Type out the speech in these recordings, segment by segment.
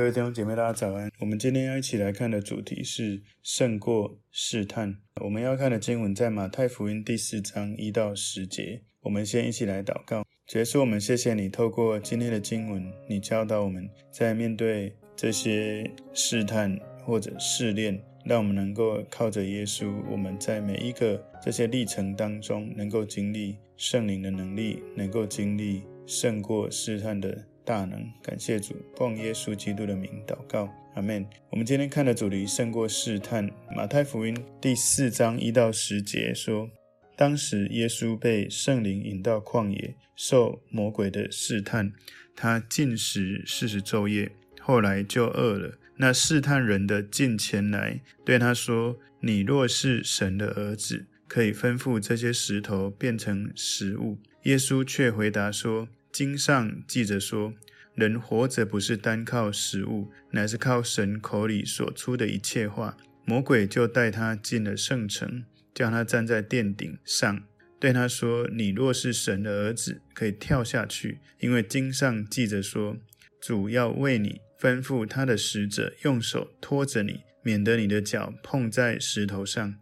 各位弟兄姐妹，大家早安。我们今天要一起来看的主题是胜过试探。我们要看的经文在马太福音第四章一到十节。我们先一起来祷告。主耶稣，我们谢谢你透过今天的经文，你教导我们在面对这些试探或者试炼，让我们能够靠着耶稣，我们在每一个这些历程当中，能够经历圣灵的能力，能够经历胜过试探的大能，感谢主，奉耶稣基督的名祷告，阿门。我们今天看的主题胜过试探，马太福音第四章一到十节说，当时耶稣被圣灵引到旷野，受魔鬼的试探，他禁食四十昼夜，后来就饿了。那试探人的近前来，对他说：“你若是神的儿子，可以吩咐这些石头变成食物。”耶稣却回答说。经上记着说，人活着不是单靠食物，乃是靠神口里所出的一切话。魔鬼就带他进了圣城，叫他站在殿顶上，对他说：“你若是神的儿子，可以跳下去，因为经上记着说，主要为你吩咐他的使者用手托着你，免得你的脚碰在石头上。”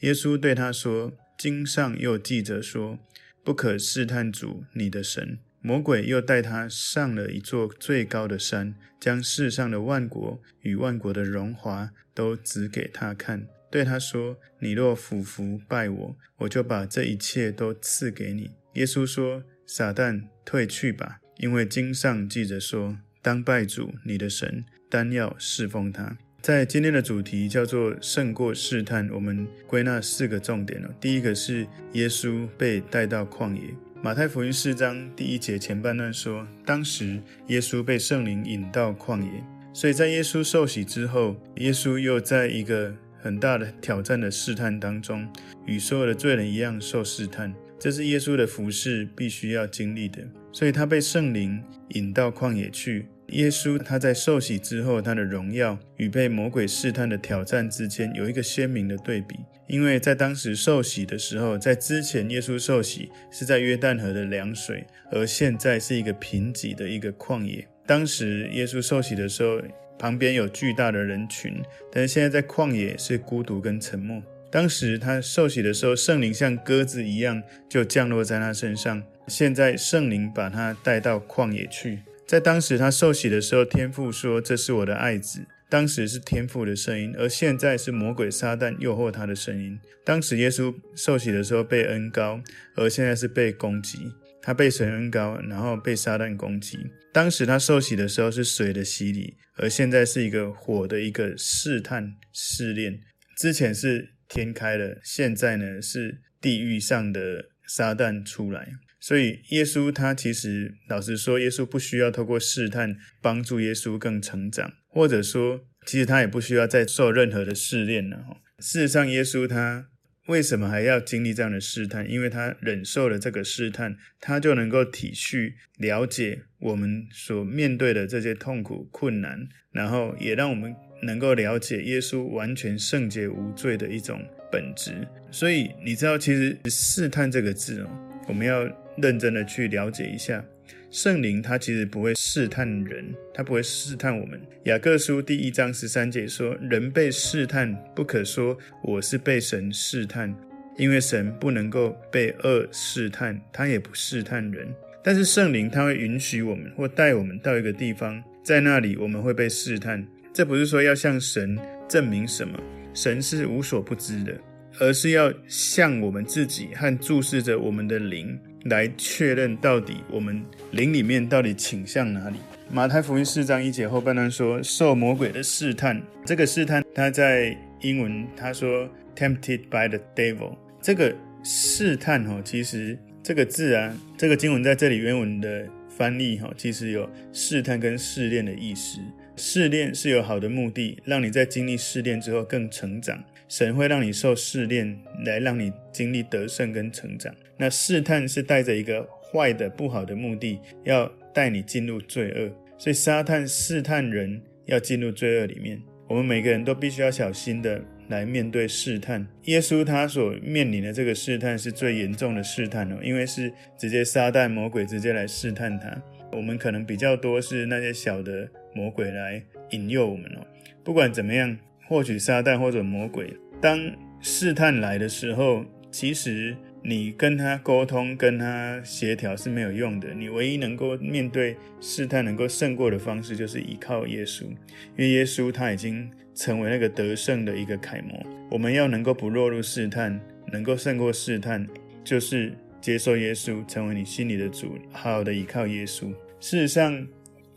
耶稣对他说：“经上又记着说，不可试探主你的神。”魔鬼又带他上了一座最高的山，将世上的万国与万国的荣华都指给他看，对他说：“你若俯伏拜我，我就把这一切都赐给你。”耶稣说：“撒旦退去吧，因为经上记着说，当拜主你的神，单要侍奉他。”在今天的主题叫做“胜过试探”，我们归纳四个重点。第一个是耶稣被带到旷野。马太福音四章第一节前半段说，当时耶稣被圣灵引到旷野，所以在耶稣受洗之后，耶稣又在一个很大的挑战的试探当中，与所有的罪人一样受试探。这是耶稣的服饰必须要经历的，所以他被圣灵引到旷野去。耶稣他在受洗之后，他的荣耀与被魔鬼试探的挑战之间有一个鲜明的对比。因为在当时受洗的时候，在之前耶稣受洗是在约旦河的凉水，而现在是一个贫瘠的一个旷野。当时耶稣受洗的时候，旁边有巨大的人群，但是现在在旷野是孤独跟沉默。当时他受洗的时候，圣灵像鸽子一样就降落在他身上，现在圣灵把他带到旷野去。在当时他受洗的时候，天父说：“这是我的爱子。”当时是天父的声音，而现在是魔鬼撒旦诱惑他的声音。当时耶稣受洗的时候被恩膏，而现在是被攻击。他被神恩膏，然后被撒旦攻击。当时他受洗的时候是水的洗礼，而现在是一个火的一个试探试炼。之前是天开了，现在呢是地狱上的撒旦出来。所以，耶稣他其实老实说，耶稣不需要透过试探帮助耶稣更成长，或者说，其实他也不需要再受任何的试炼了。事实上，耶稣他为什么还要经历这样的试探？因为他忍受了这个试探，他就能够体恤、了解我们所面对的这些痛苦、困难，然后也让我们能够了解耶稣完全圣洁无罪的一种本质。所以，你知道，其实“试探”这个字哦，我们要。认真的去了解一下，圣灵他其实不会试探人，他不会试探我们。雅各书第一章十三节说：“人被试探，不可说我是被神试探，因为神不能够被恶试探，他也不试探人。但是圣灵他会允许我们或带我们到一个地方，在那里我们会被试探。这不是说要向神证明什么，神是无所不知的，而是要向我们自己和注视着我们的灵。”来确认到底我们灵里面到底倾向哪里？马太福音四章一节后半段说，受魔鬼的试探。这个试探，他在英文他说 tempted by the devil。这个试探哈，其实这个字啊，这个经文在这里原文的翻译哈，其实有试探跟试炼的意思。试炼是有好的目的，让你在经历试炼之后更成长。神会让你受试炼，来让你经历得胜跟成长。那试探是带着一个坏的、不好的目的，要带你进入罪恶。所以撒旦试探人要进入罪恶里面。我们每个人都必须要小心的来面对试探。耶稣他所面临的这个试探是最严重的试探哦，因为是直接撒旦魔鬼直接来试探他。我们可能比较多是那些小的魔鬼来引诱我们哦。不管怎么样，或许撒旦或者魔鬼，当试探来的时候，其实你跟他沟通、跟他协调是没有用的。你唯一能够面对试探、能够胜过的方式，就是依靠耶稣，因为耶稣他已经成为那个得胜的一个楷模。我们要能够不落入试探，能够胜过试探，就是接受耶稣，成为你心里的主，好好的依靠耶稣。事实上，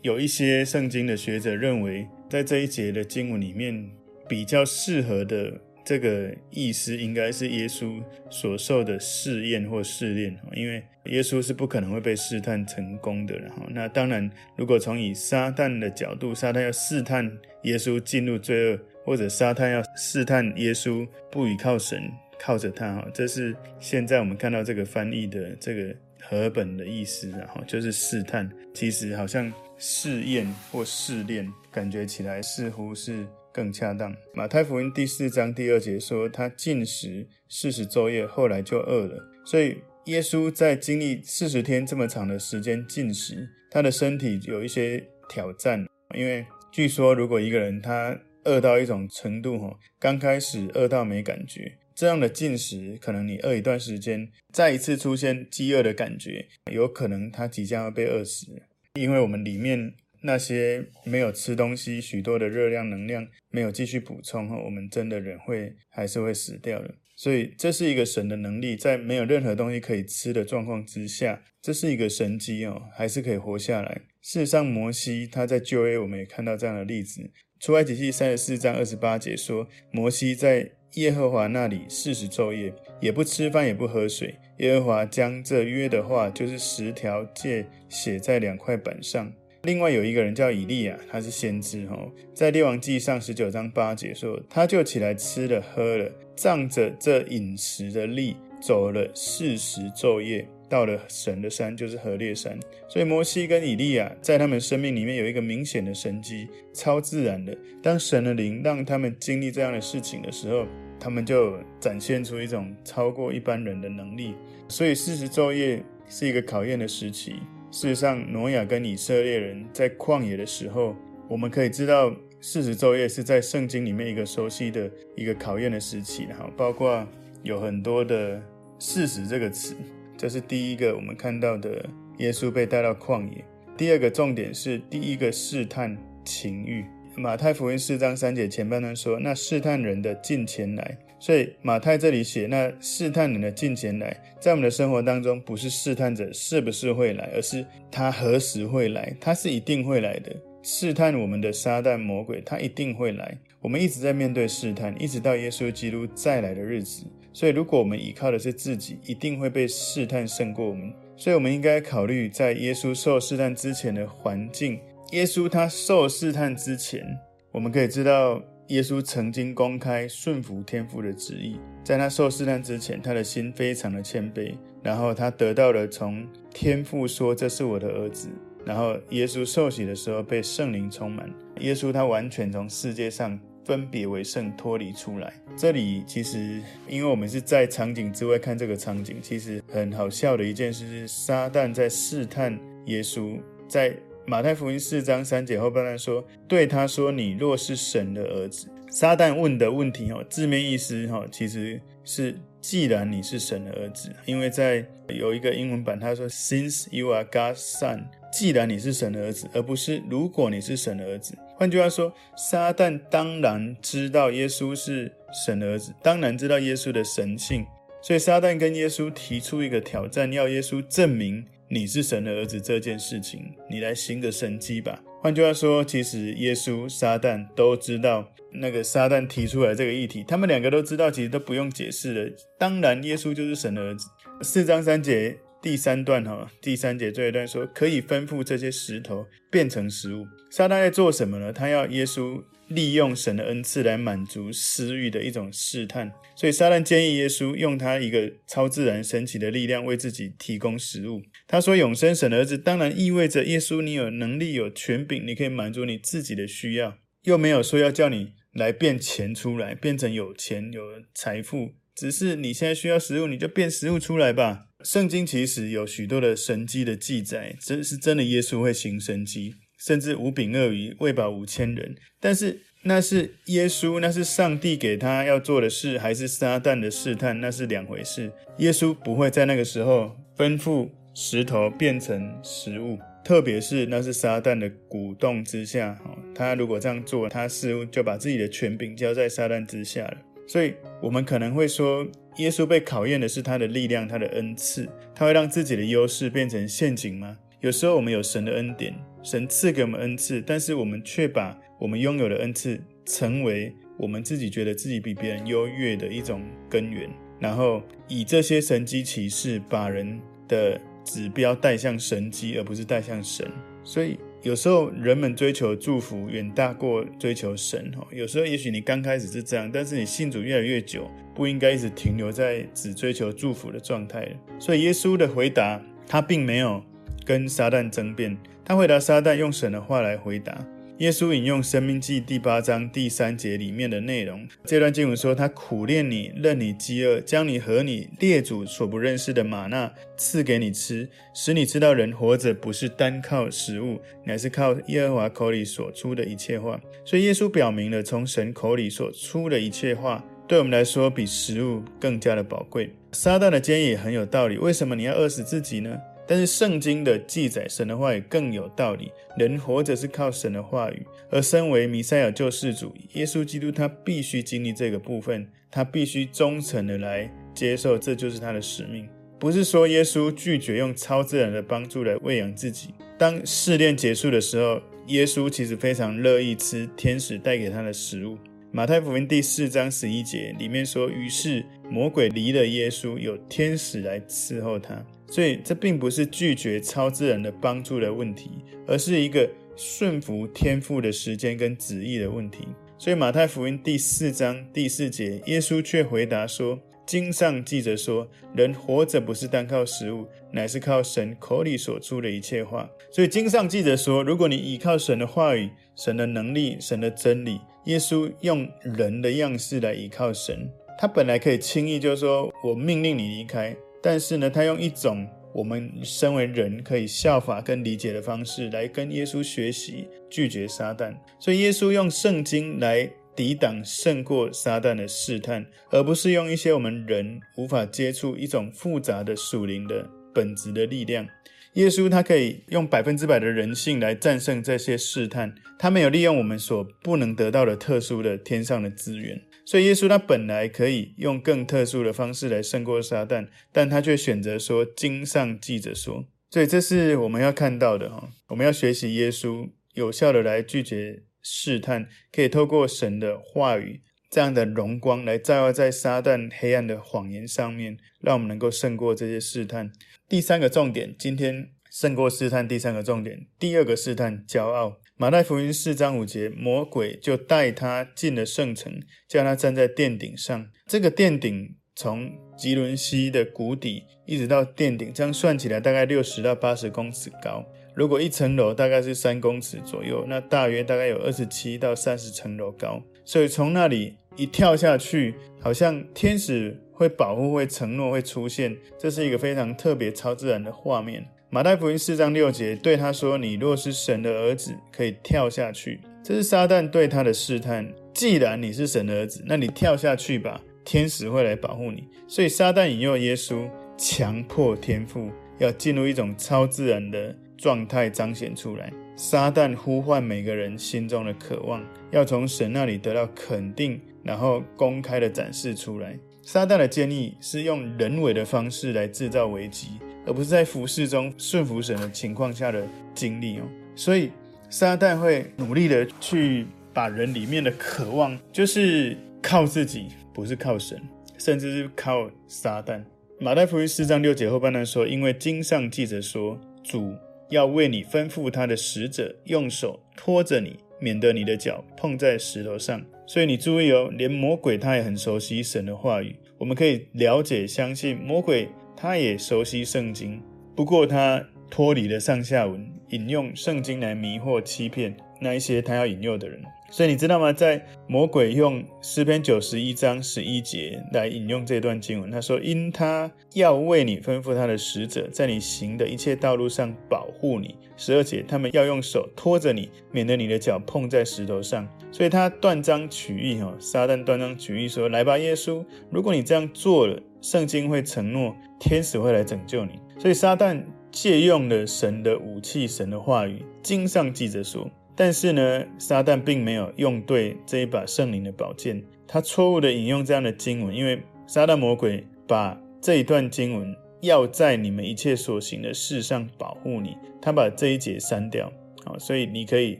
有一些圣经的学者认为，在这一节的经文里面，比较适合的这个意思，应该是耶稣所受的试验或试炼，因为耶稣是不可能会被试探成功的。然后，那当然，如果从以撒旦的角度，撒旦要试探耶稣进入罪恶，或者撒旦要试探耶稣不依靠神，靠着他，哈，这是现在我们看到这个翻译的这个。和本的意思，然后就是试探，其实好像试验或试炼，感觉起来似乎是更恰当。马太福音第四章第二节说，他禁食四十昼夜，后来就饿了。所以耶稣在经历四十天这么长的时间禁食，他的身体有一些挑战，因为据说如果一个人他饿到一种程度，哈，刚开始饿到没感觉。这样的进食，可能你饿一段时间，再一次出现饥饿的感觉，有可能他即将要被饿死，因为我们里面那些没有吃东西，许多的热量能量没有继续补充后，我们真的人会还是会死掉的。所以这是一个神的能力，在没有任何东西可以吃的状况之下，这是一个神机哦，还是可以活下来。事实上，摩西他在旧约我们也看到这样的例子，出埃及记三十四章二十八节说，摩西在耶和华那里四十昼夜，也不吃饭，也不喝水。耶和华将这约的话，就是十条诫，写在两块板上。另外有一个人叫以利亚，他是先知哦，在列王记上十九章八节说，他就起来吃了喝了，仗着这饮食的力，走了四十昼夜。到了神的山，就是何烈山。所以摩西跟以利亚在他们生命里面有一个明显的神迹，超自然的。当神的灵让他们经历这样的事情的时候，他们就展现出一种超过一般人的能力。所以四十昼夜是一个考验的时期。事实上，挪亚跟以色列人在旷野的时候，我们可以知道四十昼夜是在圣经里面一个熟悉的一个考验的时期。哈，包括有很多的“四十”这个词。这是第一个我们看到的耶稣被带到旷野。第二个重点是第一个试探情欲。马太福音四章三节前半段说：“那试探人的近前来。”所以马太这里写那试探人的近前来，在我们的生活当中，不是试探者是不是会来，而是他何时会来，他是一定会来的。试探我们的撒旦魔鬼，他一定会来。我们一直在面对试探，一直到耶稣基督再来的日子。所以，如果我们依靠的是自己，一定会被试探胜过我们。所以，我们应该考虑在耶稣受试探之前的环境。耶稣他受试探之前，我们可以知道，耶稣曾经公开顺服天父的旨意。在他受试探之前，他的心非常的谦卑，然后他得到了从天父说：“这是我的儿子。”然后，耶稣受洗的时候被圣灵充满。耶稣他完全从世界上。分别为圣，脱离出来。这里其实，因为我们是在场景之外看这个场景，其实很好笑的一件事是，撒旦在试探耶稣。在马太福音四章三节后半段说，对他说：“你若是神的儿子。”撒旦问的问题，哈，字面意思，哈，其实是既然你是神的儿子，因为在有一个英文版，他说：“Since you are God's son。”既然你是神的儿子，而不是如果你是神的儿子。换句话说，撒旦当然知道耶稣是神的儿子，当然知道耶稣的神性，所以撒旦跟耶稣提出一个挑战，要耶稣证明你是神的儿子这件事情，你来行个神迹吧。换句话说，其实耶稣、撒旦都知道那个撒旦提出来这个议题，他们两个都知道，其实都不用解释了。当然，耶稣就是神的儿子。四章三节。第三段哈，第三节这一段说，可以吩咐这些石头变成食物。撒旦在做什么呢？他要耶稣利用神的恩赐来满足私欲的一种试探。所以撒旦建议耶稣用他一个超自然神奇的力量为自己提供食物。他说：“永生神的儿子，当然意味着耶稣，你有能力、有权柄，你可以满足你自己的需要，又没有说要叫你来变钱出来，变成有钱有财富。只是你现在需要食物，你就变食物出来吧。”圣经其实有许多的神迹的记载，真是真的耶稣会行神迹。甚至五饼鳄鱼喂饱五千人。但是那是耶稣，那是上帝给他要做的事，还是撒旦的试探？那是两回事。耶稣不会在那个时候吩咐石头变成食物。特别是那是撒旦的鼓动之下，哦他如果这样做，他似乎就把自己的权柄交在撒旦之下了。所以，我们可能会说，耶稣被考验的是他的力量，他的恩赐，他会让自己的优势变成陷阱吗？有时候我们有神的恩典，神赐给我们恩赐，但是我们却把我们拥有的恩赐成为我们自己觉得自己比别人优越的一种根源，然后以这些神机骑士把人的。指标带向神机，而不是带向神。所以有时候人们追求祝福远大过追求神哦。有时候也许你刚开始是这样，但是你信主越来越久，不应该一直停留在只追求祝福的状态。所以耶稣的回答，他并没有跟撒旦争辩，他回答撒旦用神的话来回答。耶稣引用《生命记》第八章第三节里面的内容，这段经文说：“他苦炼你，任你饥饿，将你和你列祖所不认识的吗哪赐给你吃，使你知道人活着不是单靠食物，乃是靠耶和华口里所出的一切话。”所以耶稣表明了，从神口里所出的一切话，对我们来说比食物更加的宝贵。撒旦的建议也很有道理，为什么你要饿死自己呢？但是圣经的记载，神的话语更有道理。人活着是靠神的话语，而身为弥赛亚救世主耶稣基督，他必须经历这个部分，他必须忠诚的来接受，这就是他的使命。不是说耶稣拒绝用超自然的帮助来喂养自己。当试炼结束的时候，耶稣其实非常乐意吃天使带给他的食物。马太福音第四章十一节里面说：“于是魔鬼离了耶稣，有天使来伺候他。”所以这并不是拒绝超自然的帮助的问题，而是一个顺服天赋的时间跟旨意的问题。所以马太福音第四章第四节，耶稣却回答说：“经上记着说，人活着不是单靠食物，乃是靠神口里所出的一切话。”所以经上记着说，如果你依靠神的话语、神的能力、神的真理，耶稣用人的样式来依靠神，他本来可以轻易就说：“我命令你离开。”但是呢，他用一种我们身为人可以效法跟理解的方式来跟耶稣学习，拒绝撒旦。所以耶稣用圣经来抵挡胜过撒旦的试探，而不是用一些我们人无法接触一种复杂的属灵的本质的力量。耶稣他可以用百分之百的人性来战胜这些试探，他没有利用我们所不能得到的特殊的天上的资源。所以耶稣他本来可以用更特殊的方式来胜过撒旦，但他却选择说：“经上记着说。”所以这是我们要看到的哈。我们要学习耶稣有效的来拒绝试探，可以透过神的话语这样的荣光来照耀在撒旦黑暗的谎言上面，让我们能够胜过这些试探。第三个重点，今天胜过试探。第三个重点，第二个试探，骄傲。马太福音四章五节，魔鬼就带他进了圣城，叫他站在殿顶上。这个殿顶从吉伦西的谷底一直到殿顶，这样算起来大概六十到八十公尺高。如果一层楼大概是三公尺左右，那大约大概有二十七到三十层楼高。所以从那里一跳下去，好像天使会保护、会承诺、会出现，这是一个非常特别、超自然的画面。马太福音四章六节对他说：“你若是神的儿子，可以跳下去。”这是撒旦对他的试探。既然你是神的儿子，那你跳下去吧，天使会来保护你。所以撒旦引诱耶稣，强迫天父要进入一种超自然的状态彰显出来。撒旦呼唤每个人心中的渴望，要从神那里得到肯定，然后公开的展示出来。撒旦的建议是用人为的方式来制造危机。而不是在服侍中顺服神的情况下的经历哦，所以撒旦会努力的去把人里面的渴望，就是靠自己，不是靠神，甚至是靠撒旦。马太福音四章六节后半段说：“因为经上记着说，主要为你吩咐他的使者，用手托着你，免得你的脚碰在石头上。”所以你注意哦，连魔鬼他也很熟悉神的话语，我们可以了解、相信魔鬼。他也熟悉圣经，不过他脱离了上下文，引用圣经来迷惑、欺骗。那一些他要引诱的人。所以你知道吗？在魔鬼用诗篇九十一章十一节来引用这段经文，他说：“因他要为你吩咐他的使者，在你行的一切道路上保护你。”十二节，他们要用手托着你，免得你的脚碰在石头上。所以他断章取义，哈，撒旦断章取义说：“来吧，耶稣，如果你这样做了，圣经会承诺天使会来拯救你。”所以撒旦借用了神的武器，神的话语，经上记着说。但是呢，撒旦并没有用对这一把圣灵的宝剑，他错误的引用这样的经文，因为撒旦魔鬼把这一段经文要在你们一切所行的事上保护你，他把这一节删掉，好，所以你可以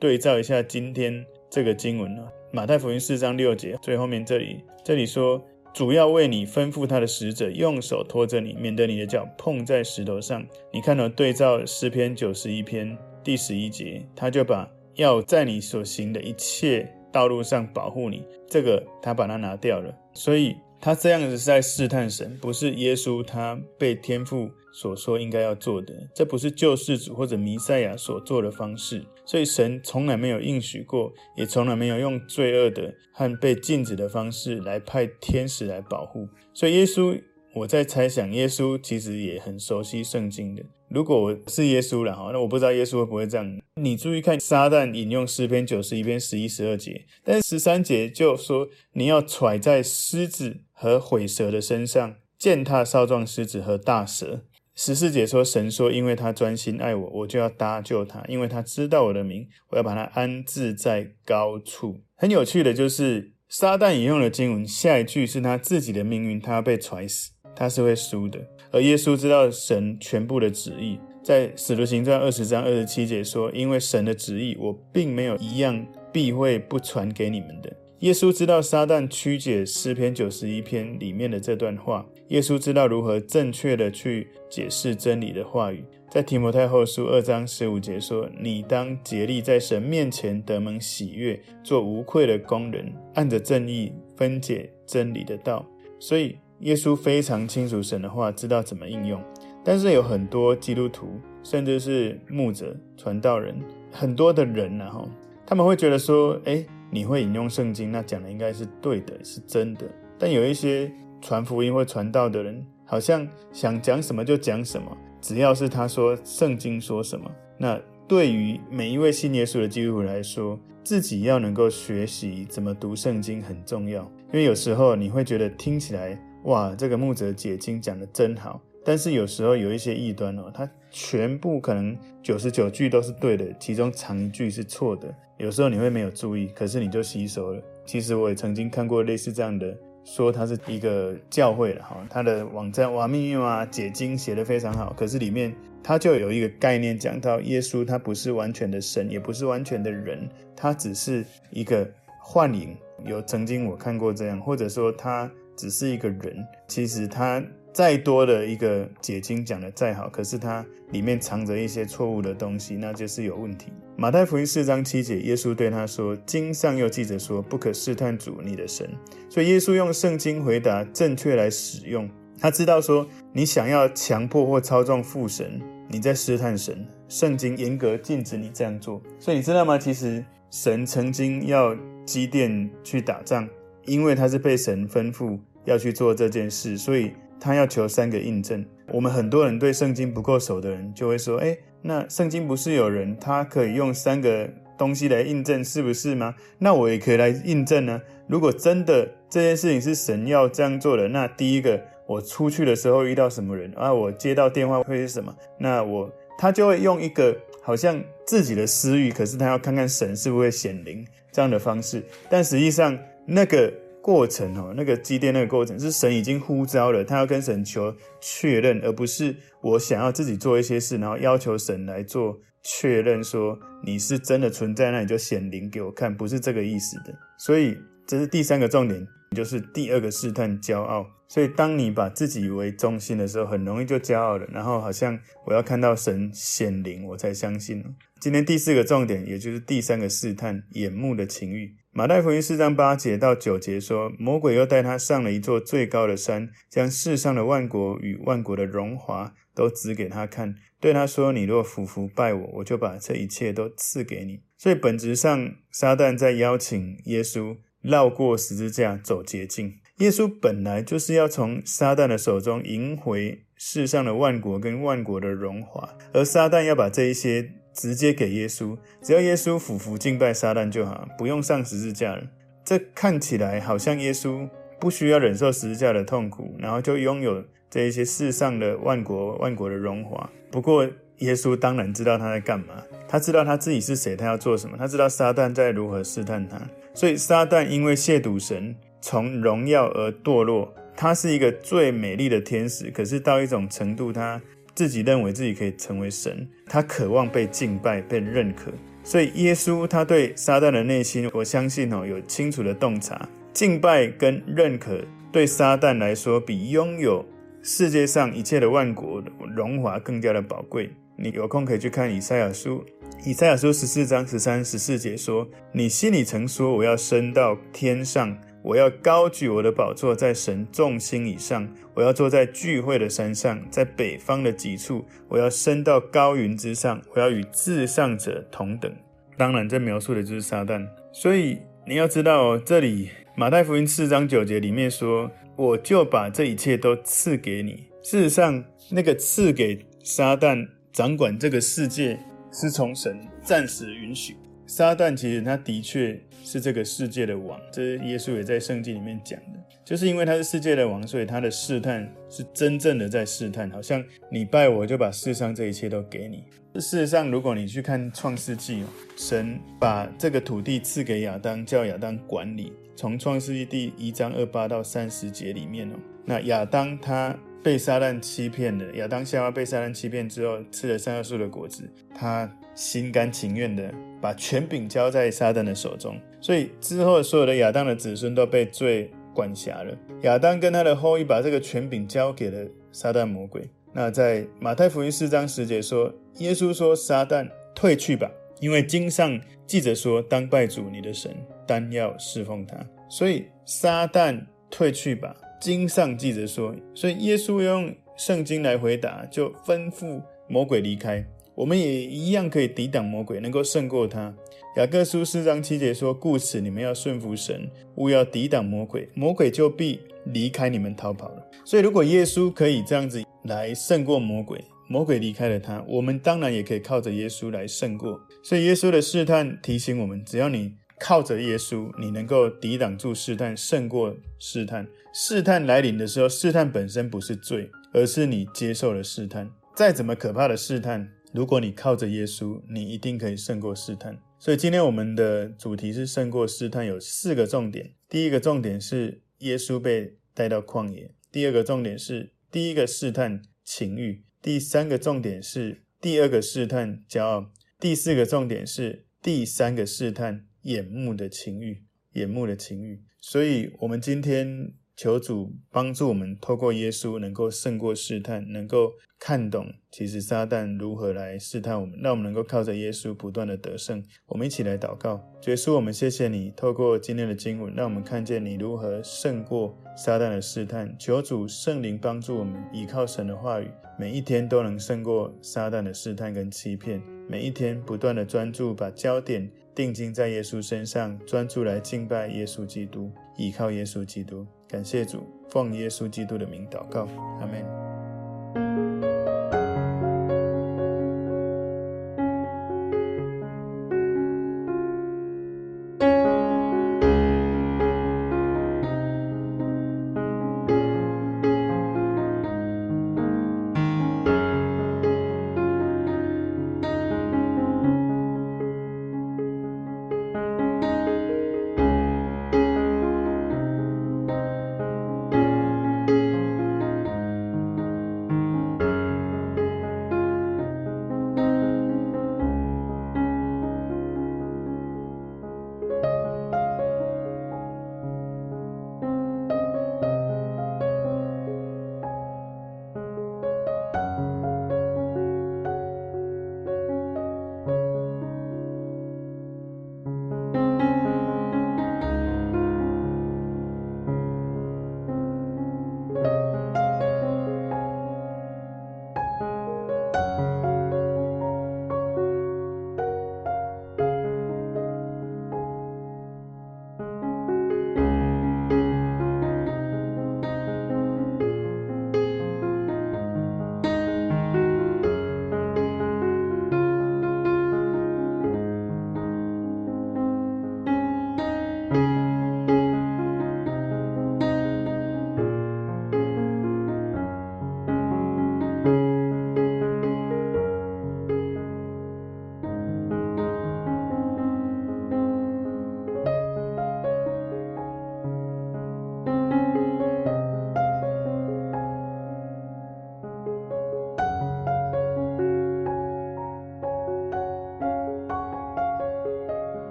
对照一下今天这个经文啊，马太福音四章六节最后面这里，这里说主要为你吩咐他的使者用手托着你，免得你的脚碰在石头上。你看到对照诗篇九十一篇第十一节，他就把。要在你所行的一切道路上保护你，这个他把它拿掉了，所以他这样子是在试探神，不是耶稣他被天父所说应该要做的，这不是救世主或者弥赛亚所做的方式，所以神从来没有应许过，也从来没有用罪恶的和被禁止的方式来派天使来保护，所以耶稣。我在猜想，耶稣其实也很熟悉圣经的。如果我是耶稣了哈，那我不知道耶稣会不会这样。你注意看，撒旦引用诗篇九十一篇十一、十二节，但十三节就说你要踹在狮子和虺蛇的身上，践踏少壮狮子和大蛇。十四节说，神说，因为他专心爱我，我就要搭救他，因为他知道我的名，我要把他安置在高处。很有趣的就是，撒旦引用的经文，下一句是他自己的命运，他要被踹死。他是会输的，而耶稣知道神全部的旨意，在使徒行传二十章二十七节说：“因为神的旨意，我并没有一样避讳不传给你们的。”耶稣知道撒旦曲解诗篇九十一篇里面的这段话，耶稣知道如何正确的去解释真理的话语。在提摩太后书二章十五节说：“你当竭力在神面前得蒙喜悦，做无愧的工人，按着正义分解真理的道。”所以。耶稣非常清楚神的话，知道怎么应用。但是有很多基督徒，甚至是牧者、传道人，很多的人呢，哈，他们会觉得说，哎，你会引用圣经，那讲的应该是对的，是真的。但有一些传福音或传道的人，好像想讲什么就讲什么，只要是他说圣经说什么。那对于每一位信耶稣的基督徒来说，自己要能够学习怎么读圣经很重要，因为有时候你会觉得听起来。哇，这个牧者解经讲得真好，但是有时候有一些异端哦，它全部可能九十九句都是对的，其中长句是错的。有时候你会没有注意，可是你就吸收了。其实我也曾经看过类似这样的，说它是一个教会了哈，它的网站哇密密麻麻解经写得非常好，可是里面它就有一个概念讲到耶稣他不是完全的神，也不是完全的人，他只是一个幻影。有曾经我看过这样，或者说他。只是一个人，其实他再多的一个解经讲得再好，可是它里面藏着一些错误的东西，那就是有问题。马太福音四章七节，耶稣对他说：“经上又记着说，不可试探主你的神。”所以耶稣用圣经回答正确来使用。他知道说，你想要强迫或操纵父神，你在试探神。圣经严格禁止你这样做。所以你知道吗？其实神曾经要基甸去打仗。因为他是被神吩咐要去做这件事，所以他要求三个印证。我们很多人对圣经不够熟的人就会说：“诶，那圣经不是有人他可以用三个东西来印证，是不是吗？那我也可以来印证呢。如果真的这件事情是神要这样做的，那第一个我出去的时候遇到什么人啊？我接到电话会是什么？那我他就会用一个好像自己的私欲，可是他要看看神是不是会显灵这样的方式，但实际上。那个过程哦，那个基甸那个过程是神已经呼召了，他要跟神求确认，而不是我想要自己做一些事，然后要求神来做确认，说你是真的存在，那你就显灵给我看，不是这个意思的。所以这是第三个重点，就是第二个试探，骄傲。所以当你把自己为中心的时候，很容易就骄傲了，然后好像我要看到神显灵，我才相信。今天第四个重点，也就是第三个试探，眼目的情欲。马太福音四章八节到九节说，魔鬼又带他上了一座最高的山，将世上的万国与万国的荣华都指给他看，对他说：“你若俯伏拜我，我就把这一切都赐给你。”所以本质上，撒旦在邀请耶稣绕过十字架走捷径。耶稣本来就是要从撒旦的手中赢回世上的万国跟万国的荣华，而撒旦要把这一些直接给耶稣，只要耶稣俯伏敬拜撒旦就好，不用上十字架了。这看起来好像耶稣不需要忍受十字架的痛苦，然后就拥有这一些世上的万国万国的荣华。不过，耶稣当然知道他在干嘛。他知道他自己是谁，他要做什么。他知道撒旦在如何试探他，所以撒旦因为亵渎神，从荣耀而堕落。他是一个最美丽的天使，可是到一种程度，他自己认为自己可以成为神，他渴望被敬拜、被认可。所以耶稣他对撒旦的内心，我相信哦，有清楚的洞察。敬拜跟认可对撒旦来说，比拥有世界上一切的万国荣华更加的宝贵。你有空可以去看以赛亚书，以赛亚书十四章十三、十四节说：“你心里曾说，我要升到天上，我要高举我的宝座在神众星以上，我要坐在聚会的山上，在北方的极处，我要升到高云之上，我要与至上者同等。”当然，这描述的就是撒旦。所以你要知道哦，这里马太福音四章九节里面说：“我就把这一切都赐给你。”事实上，那个赐给撒旦。掌管这个世界是从神暂时允许。撒旦其实他的确是这个世界的王，这耶稣也在圣经里面讲的。就是因为他是世界的王，所以他的试探是真正的在试探，好像你拜我就把世上这一切都给你。事实上，如果你去看创世纪，神把这个土地赐给亚当，叫亚当管理。从创世纪第一章二八到三十节里面哦，那亚当他。被撒旦欺骗了，亚当夏娃被撒旦欺骗之后，吃了善恶树的果子，他心甘情愿的把权柄交在撒旦的手中，所以之后所有的亚当的子孙都被罪管辖了。亚当跟他的后裔把这个权柄交给了撒旦魔鬼。那在马太福音四章十节说，耶稣说：“撒旦退去吧，因为经上记着说，当拜主你的神，单要侍奉他。”所以撒旦退去吧。经上记着说，所以耶稣用圣经来回答，就吩咐魔鬼离开。我们也一样可以抵挡魔鬼，能够胜过他。雅各书四章七节说：“故此你们要顺服神，勿要抵挡魔鬼，魔鬼就必离开你们逃跑了。”所以，如果耶稣可以这样子来胜过魔鬼，魔鬼离开了他，我们当然也可以靠着耶稣来胜过。所以，耶稣的试探提醒我们：只要你靠着耶稣，你能够抵挡住试探，胜过试探。试探来临的时候，试探本身不是罪，而是你接受了试探。再怎么可怕的试探，如果你靠着耶稣，你一定可以胜过试探。所以今天我们的主题是胜过试探，有四个重点。第一个重点是耶稣被带到旷野；第二个重点是第一个试探情欲；第三个重点是第二个试探骄傲；第四个重点是第三个试探眼目的情欲，眼目的情欲。所以我们今天。求主帮助我们，透过耶稣能够胜过试探，能够看懂其实撒旦如何来试探我们，让我们能够靠着耶稣不断的得胜。我们一起来祷告，耶稣，我们谢谢你，透过今天的经文，让我们看见你如何胜过撒旦的试探。求主圣灵帮助我们，依靠神的话语，每一天都能胜过撒旦的试探跟欺骗。每一天不断的专注，把焦点定睛在耶稣身上，专注来敬拜耶稣基督，依靠耶稣基督。感谢主，奉耶稣基督的名祷告，阿门。